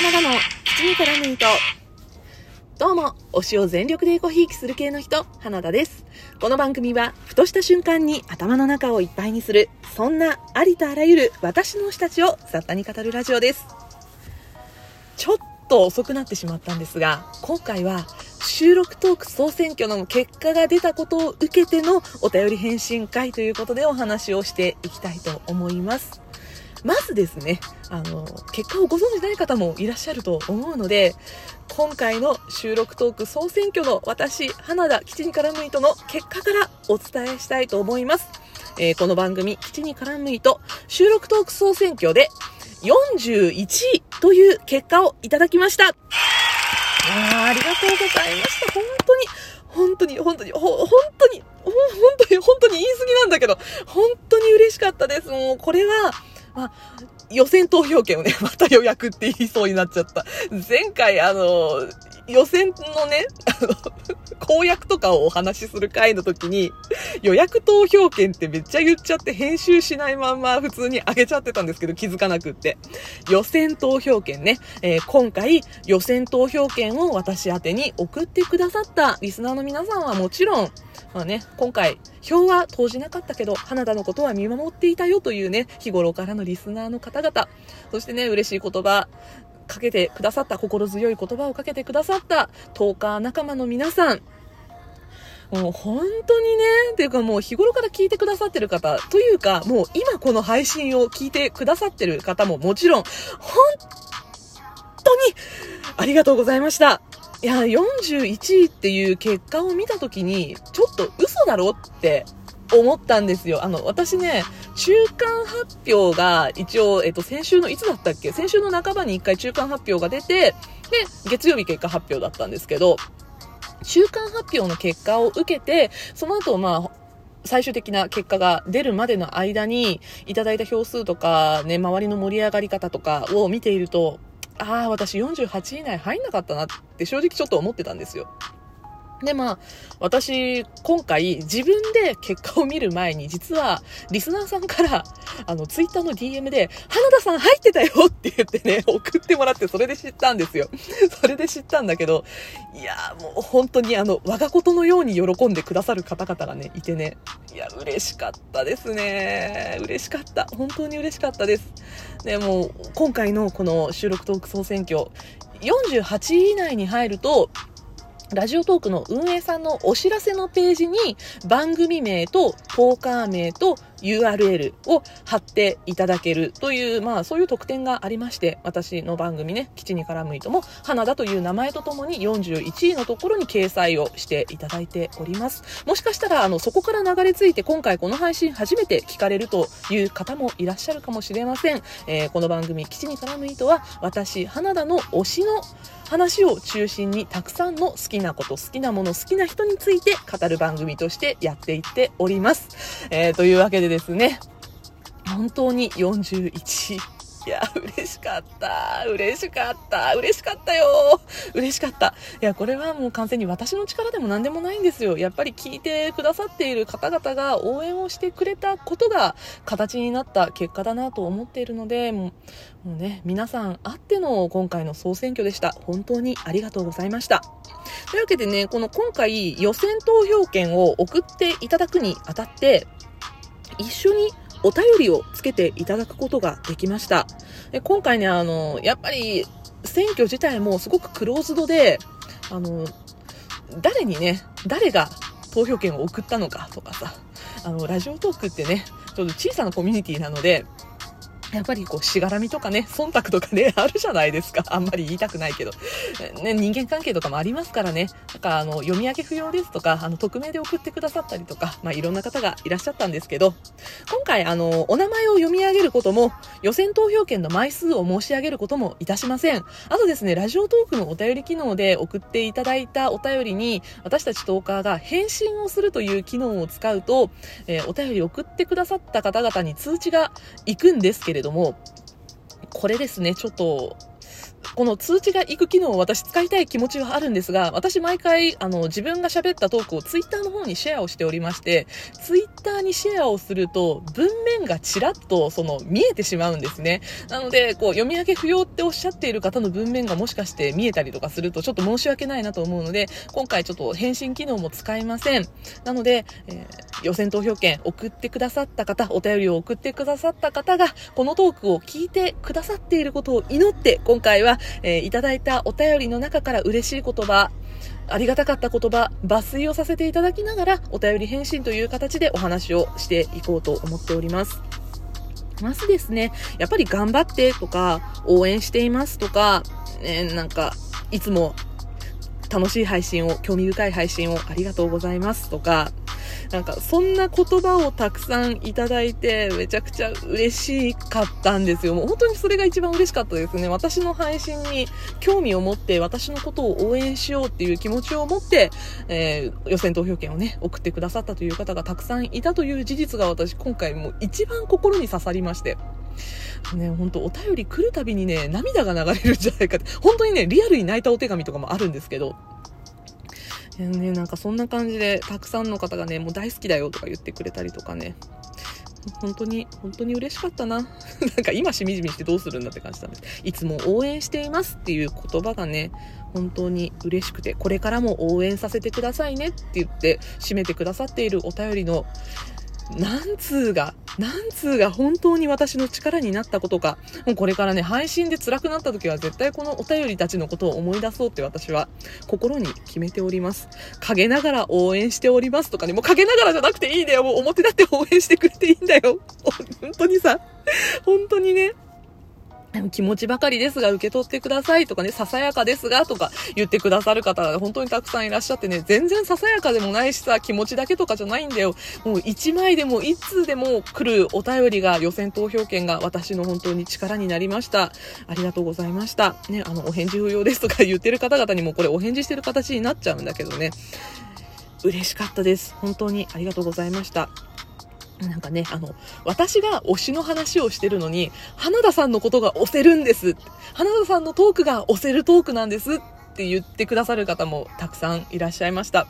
花田の口に絡む糸。どうも、推しを全力でエコひいきする系の人、花田です。この番組は、ふとした瞬間に頭の中をいっぱいにする、そんなありとあらゆる私の推したちを雑多に語るラジオです。ちょっと遅くなってしまったんですが、今回は収録トーク総選挙の結果が出たことを受けてのお便り返信会ということでお話をしていきたいと思います。まずですね、あの、結果をご存じない方もいらっしゃると思うので、今回の収録トーク総選挙の私、花田吉に絡む糸の結果からお伝えしたいと思います。えー、この番組、吉に絡む糸、収録トーク総選挙で41位という結果をいただきました。あありがとうございました。本当に、本当に、本当に、ほ、本当に、本当に、本当に言い過ぎなんだけど、本当に嬉しかったです。もう、これは、まあ、予選投票権をね、また予約って言いそうになっちゃった。前回、あの、予選のね、あの、公約とかをお話しする回の時に、予約投票権ってめっちゃ言っちゃって編集しないまんま普通に上げちゃってたんですけど気づかなくって。予選投票権ね、えー、今回予選投票権を私宛に送ってくださったリスナーの皆さんはもちろん、まあね、今回、票は投じなかったけど、花田のことは見守っていたよというね、日頃からのリスナーの方々、そしてね、嬉しい言葉、かけてくださった、心強い言葉をかけてくださった、トーカー仲間の皆さん、もう本当にね、っていうかもう日頃から聞いてくださってる方、というかもう今この配信を聞いてくださってる方ももちろん、本当にありがとうございました。いや、41位っていう結果を見たときに、ちょっと嘘だろって思ったんですよ。あの、私ね、中間発表が一応、えっと、先週のいつだったっけ？先週の半ばに一回中間発表が出て、で、月曜日結果発表だったんですけど、中間発表の結果を受けて、その後、まあ、最終的な結果が出るまでの間に、いただいた票数とか、ね、周りの盛り上がり方とかを見ていると、ああ、私48位以内入んなかったなって正直ちょっと思ってたんですよ。で、まあ、私、今回、自分で結果を見る前に、実は、リスナーさんから、あの、ツイッターの DM で、花田さん入ってたよって言ってね、送ってもらって、それで知ったんですよ。それで知ったんだけど、いやもう本当にあの、我がことのように喜んでくださる方々がね、いてね、いや、嬉しかったですね。嬉しかった。本当に嬉しかったです。でも、今回のこの収録トーク総選挙、48位以内に入ると、ラジオトークの運営さんのお知らせのページに番組名とトーカー名と URL を貼っていただけるという、まあそういう特典がありまして、私の番組ね、基地に絡む糸も、花田という名前とともに41位のところに掲載をしていただいております。もしかしたら、あの、そこから流れ着いて今回この配信初めて聞かれるという方もいらっしゃるかもしれません。えー、この番組、基地に絡む糸は、私、花田の推しの話を中心にたくさんの好きなこと、好きなもの、好きな人について語る番組としてやっていっております。えー、というわけでですね、本当に41いや、嬉しかった。嬉しかった。嬉しかったよ。嬉しかった。いや、これはもう完全に私の力でも何でもないんですよ。やっぱり聞いてくださっている方々が応援をしてくれたことが形になった結果だなと思っているので、もうもうね、皆さんあっての今回の総選挙でした。本当にありがとうございました。というわけでね、この今回予選投票権を送っていただくにあたって、一緒にお便りをつけていただくことができました。で今回ね、あの、やっぱり選挙自体もすごくクローズドで、あの、誰にね、誰が投票権を送ったのかとかさ、あの、ラジオトークってね、ちょっと小さなコミュニティなので、やっぱりこう、しがらみとかね、忖度とかね、あるじゃないですか。あんまり言いたくないけど。ね、人間関係とかもありますからね。なんか、あの、読み上げ不要ですとか、あの、匿名で送ってくださったりとか、まあ、いろんな方がいらっしゃったんですけど、今回、あの、お名前を読み上げることも、予選投票権の枚数を申し上げることもいたしません。あとですね、ラジオトークのお便り機能で送っていただいたお便りに、私たちトーカーが返信をするという機能を使うと、えー、お便り送ってくださった方々に通知が行くんですけれどれども、これですね、ちょっと、この通知が行く機能を私使いたい気持ちはあるんですが、私毎回、あの、自分が喋ったトークをツイッターの方にシェアをしておりまして、ツイッターにシェアをすると、文面がちらっと、その、見えてしまうんですね。なので、こう、読み上げ不要っておっしゃっている方の文面がもしかして見えたりとかすると、ちょっと申し訳ないなと思うので、今回ちょっと返信機能も使いません。なので、えー、予選投票券送ってくださった方、お便りを送ってくださった方が、このトークを聞いてくださっていることを祈って、今回は、えー、いただいたお便りの中から嬉しい言葉、ありがたかった言葉、抜粋をさせていただきながら、お便り返信という形でお話をしていこうと思っております。まずですね、やっぱり頑張ってとか、応援していますとか、え、なんか、いつも楽しい配信を、興味深い配信をありがとうございますとか、なんかそんな言葉をたくさんいただいてめちゃくちゃ嬉しかったんですよ。もう本当にそれが一番嬉しかったですね。私の配信に興味を持って私のことを応援しようっていう気持ちを持って、えー、予選投票権をね、送ってくださったという方がたくさんいたという事実が私今回もう一番心に刺さりまして。ね、本当お便り来るたびにね、涙が流れるんじゃないかって、本当にね、リアルに泣いたお手紙とかもあるんですけど、ね、なんかそんな感じで、たくさんの方がね、もう大好きだよとか言ってくれたりとかね、本当に、本当に嬉しかったな。なんか今しみじみしてどうするんだって感じなんです。いつも応援していますっていう言葉がね、本当に嬉しくて、これからも応援させてくださいねって言って締めてくださっているお便りの何通が、何通が本当に私の力になったことか。もうこれからね、配信で辛くなった時は絶対このお便りたちのことを思い出そうって私は心に決めております。陰ながら応援しておりますとかね、もう陰ながらじゃなくていいんだよ。もう表だって応援してくれていいんだよ。本当にさ、本当にね、気持ちばかりですが受け取ってくださいとかね、ささやかですがとか言ってくださる方が本当にたくさんいらっしゃってね、全然ささやかでもないしさ、気持ちだけとかじゃないんだよ。もう1枚でも1通でも来るお便りが予選投票権が私の本当に力になりました。ありがとうございました。ね、あの、お返事不要ですとか言ってる方々にもこれお返事してる形になっちゃうんだけどね。嬉しかったです。本当にありがとうございました。なんかね、あの、私が推しの話をしてるのに、花田さんのことが推せるんです。花田さんのトークが推せるトークなんですって言ってくださる方もたくさんいらっしゃいました。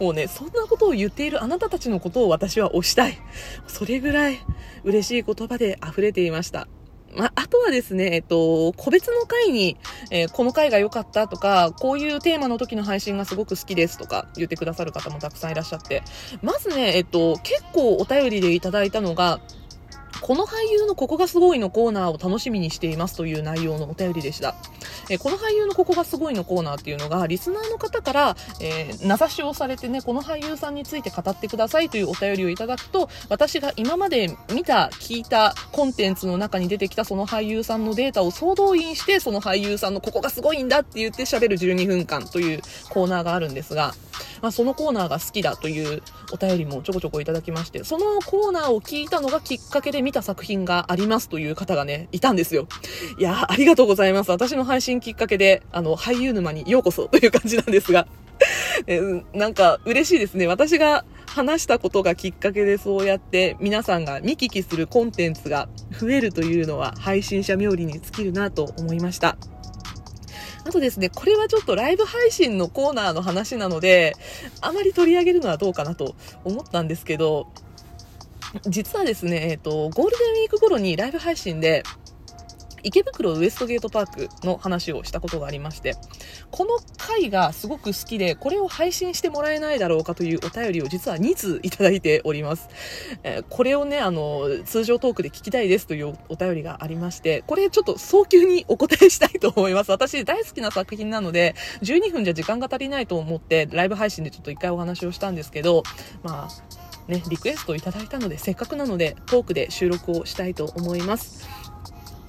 もうね、そんなことを言っているあなたたちのことを私は推したい。それぐらい嬉しい言葉で溢れていました。まあ、あとはですね、えっと、個別の回に、えー、この回が良かったとか、こういうテーマの時の配信がすごく好きですとか言ってくださる方もたくさんいらっしゃって、まずね、えっと、結構お便りでいただいたのが、この俳優のここがすごいのコーナーを楽しみにしていますという内容のお便りでした。えこの俳優のここがすごいのコーナーっていうのが、リスナーの方から、えー、名指しをされてね、この俳優さんについて語ってくださいというお便りをいただくと、私が今まで見た、聞いたコンテンツの中に出てきたその俳優さんのデータを総動員して、その俳優さんのここがすごいんだって言って喋る12分間というコーナーがあるんですが、まあ、そのコーナーが好きだというお便りもちょこちょこいただきまして、そのコーナーを聞いたのがきっかけで見た作品がありますという方がね、いたんですよ。いやありがとうございます。私の配信きっかけで、あの、俳優沼にようこそという感じなんですが、えなんか嬉しいですね。私が話したことがきっかけでそうやって皆さんが見聞きするコンテンツが増えるというのは配信者冥利に尽きるなと思いました。あとですね、これはちょっとライブ配信のコーナーの話なので、あまり取り上げるのはどうかなと思ったんですけど、実はですね、えっ、と、ゴールデンウィーク頃にライブ配信で、池袋ウエストゲートパークの話をしたことがありまして、この回がすごく好きで、これを配信してもらえないだろうかというお便りを実は2通いただいております。えー、これをね、あの、通常トークで聞きたいですというお便りがありまして、これちょっと早急にお答えしたいと思います。私大好きな作品なので、12分じゃ時間が足りないと思って、ライブ配信でちょっと一回お話をしたんですけど、まあ、ね、リクエストをいただいたので、せっかくなので、トークで収録をしたいと思います。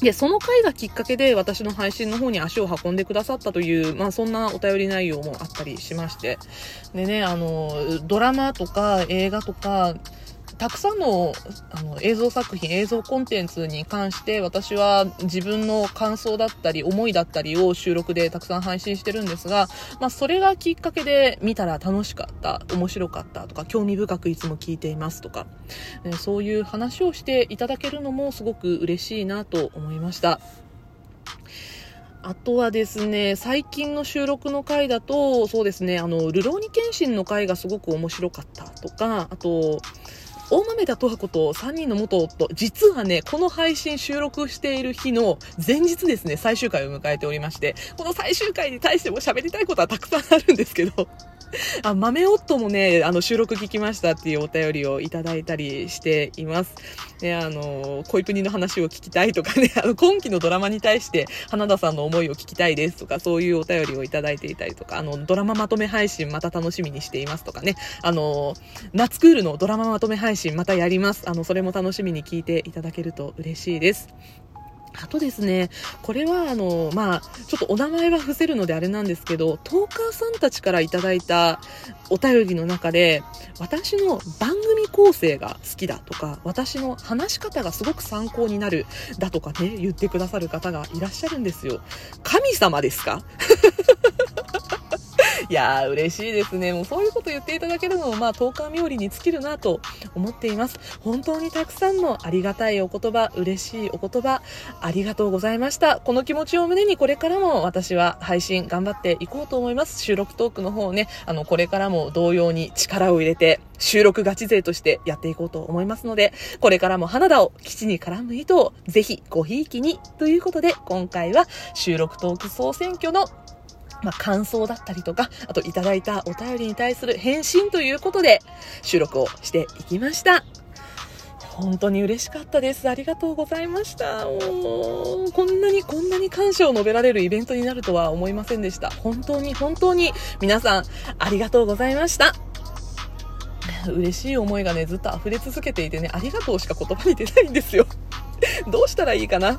で、その回がきっかけで私の配信の方に足を運んでくださったという、まあそんなお便り内容もあったりしまして。でね、あの、ドラマとか映画とか、たくさんのあの映像作品、映像コンテンツに関して私は自分の感想だったり思いだったりを収録でたくさん配信してるんですが、まあそれがきっかけで見たら楽しかった、面白かったとか興味深くいつも聞いていますとか、そういう話をしていただけるのもすごく嬉しいなと思いました。あとはですね、最近の収録の回だと、そうですね、あの、ルローニケンシンの回がすごく面白かったとか、あと、大豆田十和子と3人の元夫、実はね、この配信収録している日の前日ですね、最終回を迎えておりまして、この最終回に対しても喋りたいことはたくさんあるんですけど、あ、豆夫もね、あの、収録聞きましたっていうお便りをいただいたりしています。ね、あの、恋プニの話を聞きたいとかね、あの、今期のドラマに対して花田さんの思いを聞きたいですとか、そういうお便りをいただいていたりとか、あの、ドラマまとめ配信また楽しみにしていますとかね、あの、夏クールのドラマまとめ配信またやります。あの、それも楽しみに聞いていただけると嬉しいです。あとですね、これはあの、まあ、ちょっとお名前は伏せるのであれなんですけど、トーカーさんたちからいただいたお便りの中で、私の番組構成が好きだとか、私の話し方がすごく参考になるだとかね、言ってくださる方がいらっしゃるんですよ。神様ですか？いやー、嬉しいですね。もうそういうこと言っていただけるのも、まあ、10日冥利に尽きるなと思っています。本当にたくさんのありがたいお言葉、嬉しいお言葉、ありがとうございました。この気持ちを胸にこれからも私は配信頑張っていこうと思います。収録トークの方ね、あの、これからも同様に力を入れて、収録ガチ勢としてやっていこうと思いますので、これからも花田を基地に絡む糸をぜひごひいきにということで、今回は収録トーク総選挙のまあ、感想だったりとか、あといただいたお便りに対する返信ということで収録をしていきました。本当に嬉しかったです。ありがとうございました。こんなにこんなに感謝を述べられるイベントになるとは思いませんでした。本当に本当に皆さんありがとうございました。嬉しい思いがね、ずっと溢れ続けていてね、ありがとうしか言葉に出ないんですよ。どうしたらいいかな、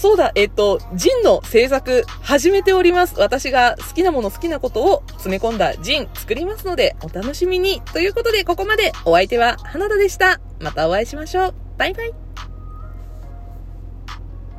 そうだ、えっと、ジンの制作始めております。私が好きなもの好きなことを詰め込んだジン作りますので、お楽しみに。ということで、ここまでお相手は花田でした。またお会いしましょう。バイバイ。